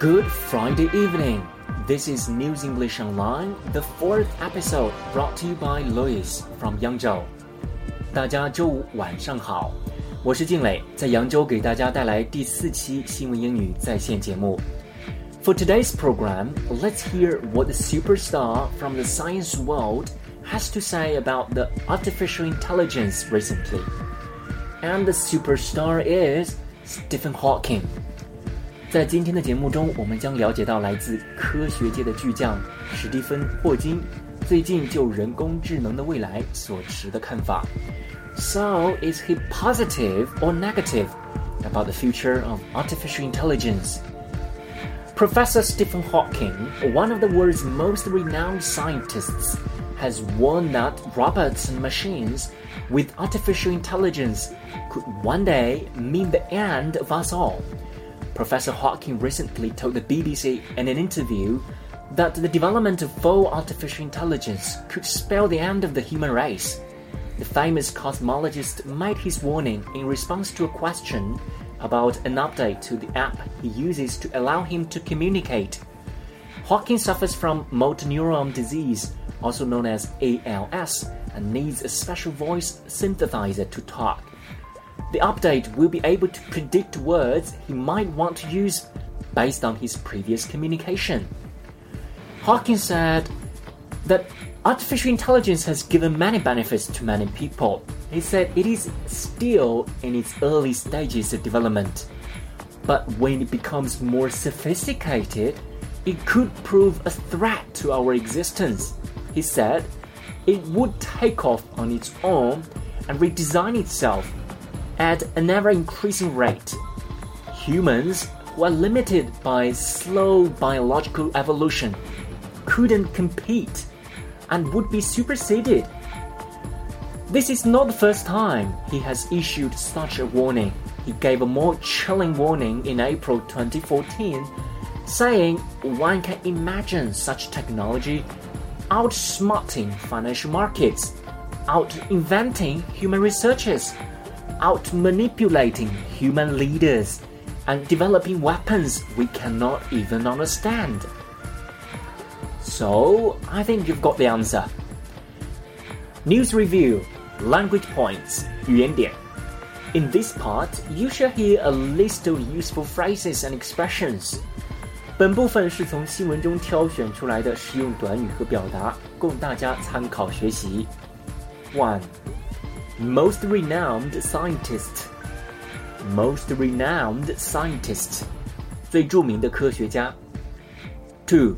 Good Friday evening. This is News English Online, the fourth episode brought to you by Lewis from Yangzhou. 大家周五晚上好，我是靖磊，在扬州给大家带来第四期新闻英语在线节目。For today's program, let's hear what the superstar from the science world has to say about the artificial intelligence recently. And the superstar is Stephen Hawking. 在今天的节目中，我们将了解到来自科学界的巨匠史蒂芬·霍金最近就人工智能的未来所持的看法。So, is he positive or negative about the future of artificial intelligence? Professor Stephen Hawking, one of the world's most renowned scientists, has warned that robots and machines with artificial intelligence could one day mean the end of us all. Professor Hawking recently told the BBC in an interview that the development of full artificial intelligence could spell the end of the human race. The famous cosmologist made his warning in response to a question about an update to the app he uses to allow him to communicate. Hawking suffers from motor neuron disease, also known as ALS, and needs a special voice synthesizer to talk. The update will be able to predict words he might want to use based on his previous communication. Hawking said that artificial intelligence has given many benefits to many people. He said it is still in its early stages of development, but when it becomes more sophisticated, it could prove a threat to our existence. He said it would take off on its own and redesign itself at an ever increasing rate. Humans, who are limited by slow biological evolution, couldn't compete and would be superseded. This is not the first time he has issued such a warning. He gave a more chilling warning in April 2014, saying one can imagine such technology outsmarting financial markets, out inventing human researchers out manipulating human leaders and developing weapons we cannot even understand. So, I think you've got the answer. News review, language points, 语言点. In this part, you shall hear a list of useful phrases and expressions. 本部分是从新闻中挑选出来的实用短语和表达，供大家参考学习。One most renowned scientist, most renowned scientist, 最着名的科学家。Two,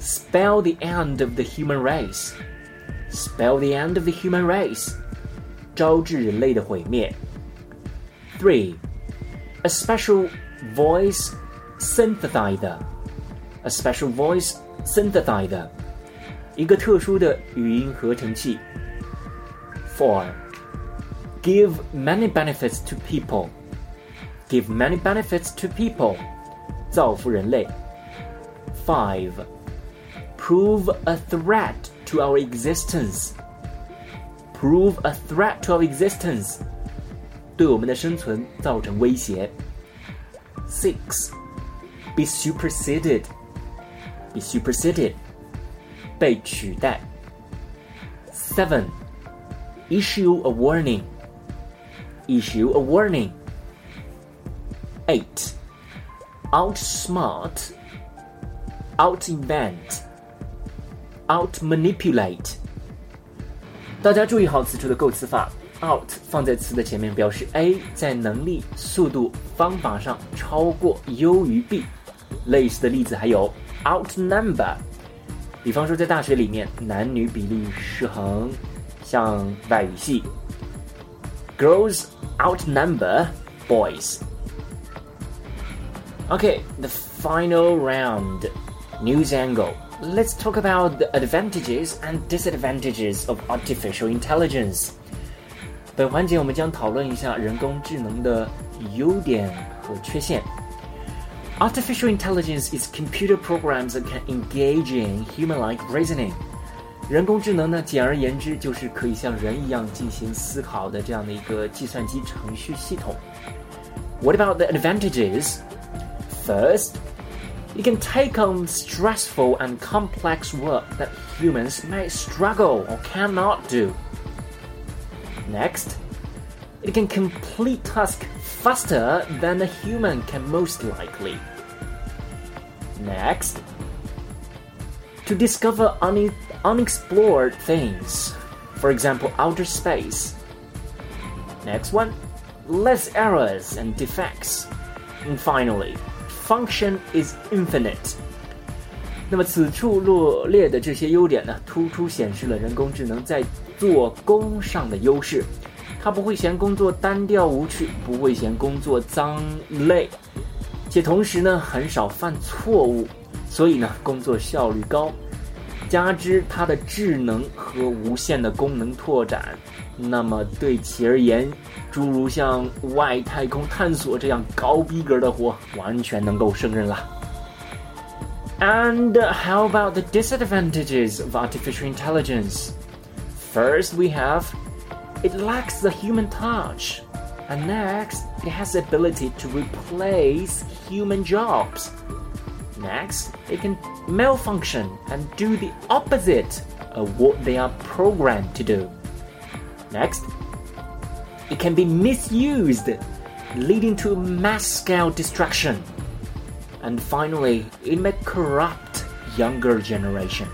spell the end of the human race, spell the end of the human race, 招致人类的毁灭。Three, a special voice synthesizer, a special voice synthesizer, 一个特殊的语音合成器。Four give many benefits to people. Give many benefits to people. 造福人类. Five. Prove a threat to our existence. Prove a threat to our existence. 对我们的生存造成威胁. Six. Be superseded. Be superseded. 被取代. Seven. Issue a warning issue a warning. 8. Outsmart, outinvent, outmanipulate. 大家注意好此处的构词法，out 放在词的前面，表示 A 在能力、速度、方法上超过、优于 B。类似的例子还有 outnumber，比方说在大学里面男女比例失衡，像外语系。 girls outnumber boys. Okay, the final round. News angle. Let's talk about the advantages and disadvantages of artificial intelligence. 本环节我们将讨论一下人工智能的优点和缺陷。Artificial intelligence is computer programs that can engage in human-like reasoning. 人工智能呢，简而言之就是可以像人一样进行思考的这样的一个计算机程序系统。What about the advantages? First, It can take on stressful and complex work that humans may struggle or cannot do. Next, it can complete tasks faster than a human can most likely. Next, to discover une unexplored things, for example, outer space. Next one, less errors and defects. And finally, function is infinite. 那么此处罗列的这些优点呢，突出显示了人工智能在做工上的优势。它不会嫌工作单调无趣，不会嫌工作脏累，且同时呢很少犯错误，所以呢工作效率高。 加之它的智能和无限的功能拓展，那么对其而言，诸如像外太空探索这样高逼格的活，完全能够胜任了。And how about the disadvantages of artificial intelligence? First, we have it lacks the human touch. And next, it has the ability to replace human jobs. Next, it can malfunction and do the opposite of what they are programmed to do. Next, it can be misused, leading to mass scale destruction. And finally, it may corrupt younger generation.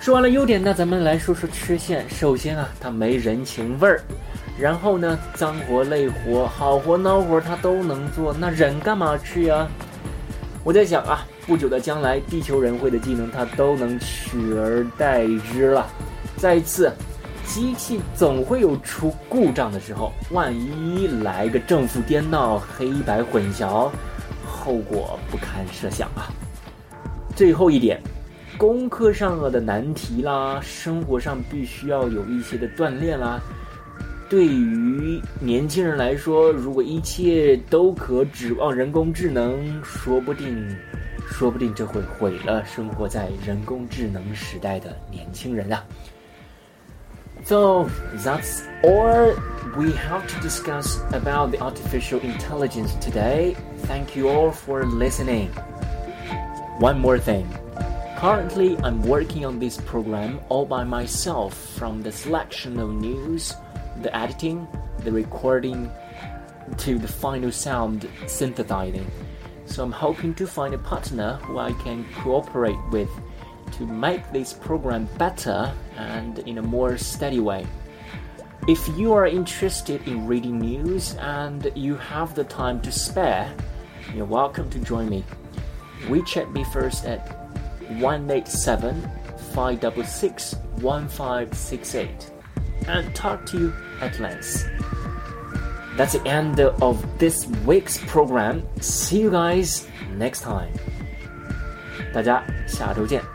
说完了优点，那咱们来说说缺陷。首先啊，它没人情味儿，然后呢，脏活累活、好活孬活它都能做，那人干嘛去啊？ 我在想啊，不久的将来，地球人会的技能它都能取而代之了。再一次，机器总会有出故障的时候，万一来个正负颠倒、黑白混淆，后果不堪设想啊。最后一点。功课上的难题啦，生活上必须要有一些的锻炼啦。对于年轻人来说，如果一切都可指望人工智能，说不定，说不定这会毁了生活在人工智能时代的年轻人啊。So that's all we have to discuss about the artificial intelligence today. Thank you all for listening. One more thing. Currently, I'm working on this program all by myself from the selection of news, the editing, the recording, to the final sound synthesizing. So I'm hoping to find a partner who I can cooperate with to make this program better and in a more steady way. If you are interested in reading news and you have the time to spare, you're welcome to join me. WeChat me first at 187 566 1568 and talk to you at length. That's the end of this week's program. See you guys next time. 大家下周见。